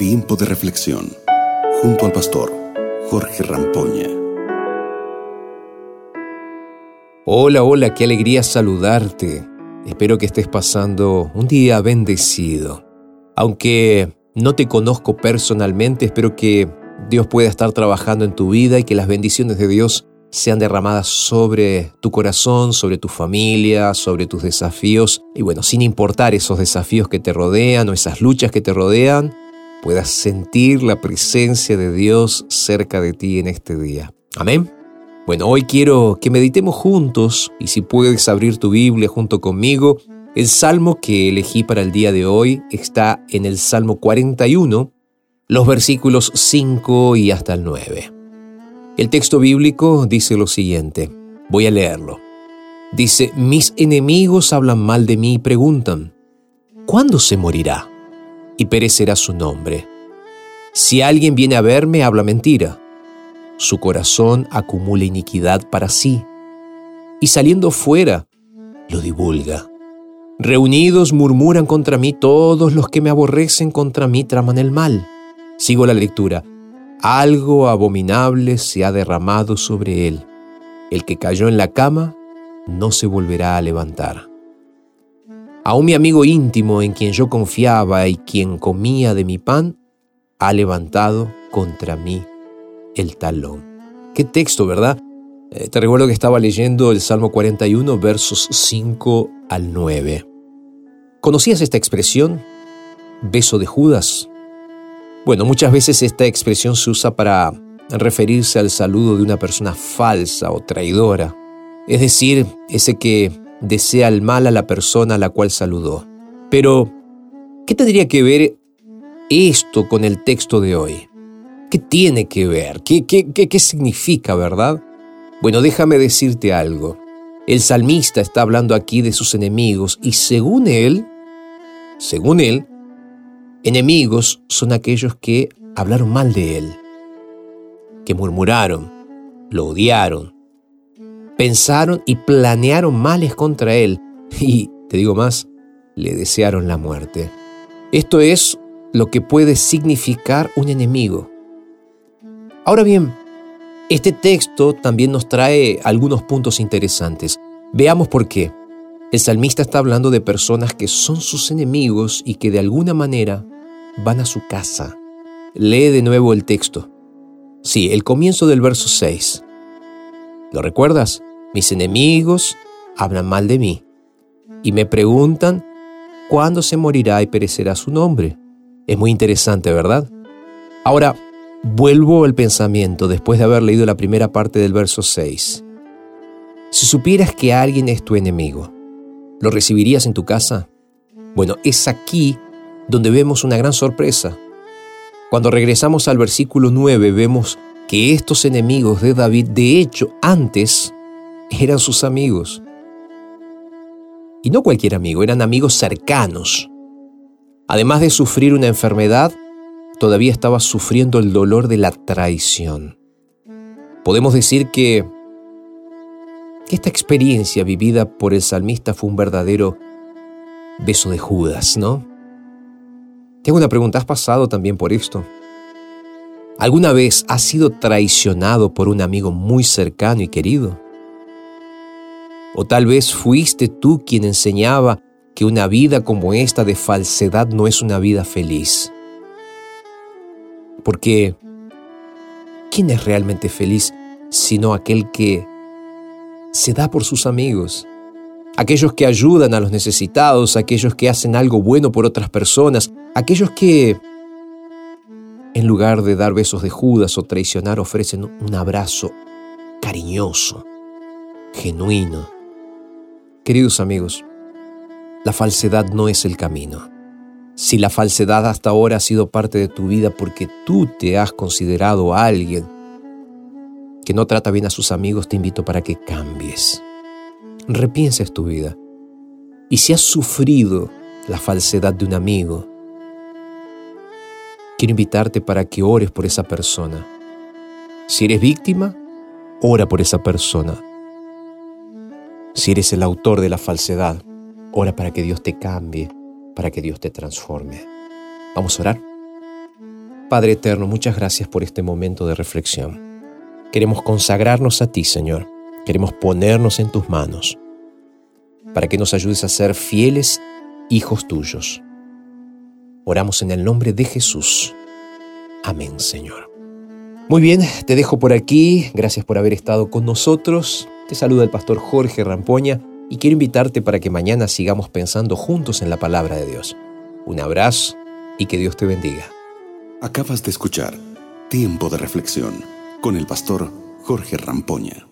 Tiempo de reflexión junto al pastor Jorge Rampoña. Hola, hola, qué alegría saludarte. Espero que estés pasando un día bendecido. Aunque no te conozco personalmente, espero que Dios pueda estar trabajando en tu vida y que las bendiciones de Dios sean derramadas sobre tu corazón, sobre tu familia, sobre tus desafíos. Y bueno, sin importar esos desafíos que te rodean o esas luchas que te rodean, puedas sentir la presencia de Dios cerca de ti en este día. Amén. Bueno, hoy quiero que meditemos juntos y si puedes abrir tu Biblia junto conmigo, el salmo que elegí para el día de hoy está en el Salmo 41, los versículos 5 y hasta el 9. El texto bíblico dice lo siguiente, voy a leerlo. Dice, mis enemigos hablan mal de mí y preguntan, ¿cuándo se morirá? Y perecerá su nombre. Si alguien viene a verme, habla mentira. Su corazón acumula iniquidad para sí, y saliendo fuera, lo divulga. Reunidos murmuran contra mí, todos los que me aborrecen contra mí traman el mal. Sigo la lectura algo abominable se ha derramado sobre él. El que cayó en la cama no se volverá a levantar. Aún mi amigo íntimo en quien yo confiaba y quien comía de mi pan, ha levantado contra mí el talón. Qué texto, ¿verdad? Eh, te recuerdo que estaba leyendo el Salmo 41, versos 5 al 9. ¿Conocías esta expresión? Beso de Judas. Bueno, muchas veces esta expresión se usa para referirse al saludo de una persona falsa o traidora, es decir, ese que desea el mal a la persona a la cual saludó. Pero, ¿qué tendría que ver esto con el texto de hoy? ¿Qué tiene que ver? ¿Qué, qué, qué, qué significa, verdad? Bueno, déjame decirte algo. El salmista está hablando aquí de sus enemigos y según él, según él, Enemigos son aquellos que hablaron mal de él, que murmuraron, lo odiaron, pensaron y planearon males contra él y, te digo más, le desearon la muerte. Esto es lo que puede significar un enemigo. Ahora bien, este texto también nos trae algunos puntos interesantes. Veamos por qué. El salmista está hablando de personas que son sus enemigos y que de alguna manera van a su casa. Lee de nuevo el texto. Sí, el comienzo del verso 6. ¿Lo recuerdas? Mis enemigos hablan mal de mí y me preguntan cuándo se morirá y perecerá su nombre. Es muy interesante, ¿verdad? Ahora, vuelvo al pensamiento después de haber leído la primera parte del verso 6. Si supieras que alguien es tu enemigo, ¿Lo recibirías en tu casa? Bueno, es aquí donde vemos una gran sorpresa. Cuando regresamos al versículo 9 vemos que estos enemigos de David, de hecho, antes eran sus amigos. Y no cualquier amigo, eran amigos cercanos. Además de sufrir una enfermedad, todavía estaba sufriendo el dolor de la traición. Podemos decir que esta experiencia vivida por el salmista fue un verdadero beso de Judas, ¿no? Tengo una pregunta, ¿has pasado también por esto? ¿Alguna vez has sido traicionado por un amigo muy cercano y querido? ¿O tal vez fuiste tú quien enseñaba que una vida como esta de falsedad no es una vida feliz? Porque, ¿quién es realmente feliz sino aquel que se da por sus amigos. Aquellos que ayudan a los necesitados, aquellos que hacen algo bueno por otras personas, aquellos que, en lugar de dar besos de Judas o traicionar, ofrecen un abrazo cariñoso, genuino. Queridos amigos, la falsedad no es el camino. Si la falsedad hasta ahora ha sido parte de tu vida porque tú te has considerado a alguien que no trata bien a sus amigos, te invito para que cambies. Repienses tu vida. Y si has sufrido la falsedad de un amigo, quiero invitarte para que ores por esa persona. Si eres víctima, ora por esa persona. Si eres el autor de la falsedad, ora para que Dios te cambie, para que Dios te transforme. Vamos a orar. Padre eterno, muchas gracias por este momento de reflexión. Queremos consagrarnos a ti, Señor. Queremos ponernos en tus manos para que nos ayudes a ser fieles hijos tuyos. Oramos en el nombre de Jesús. Amén, Señor. Muy bien, te dejo por aquí. Gracias por haber estado con nosotros. Te saluda el pastor Jorge Rampoña y quiero invitarte para que mañana sigamos pensando juntos en la palabra de Dios. Un abrazo y que Dios te bendiga. Acabas de escuchar Tiempo de Reflexión con el pastor Jorge Rampoña.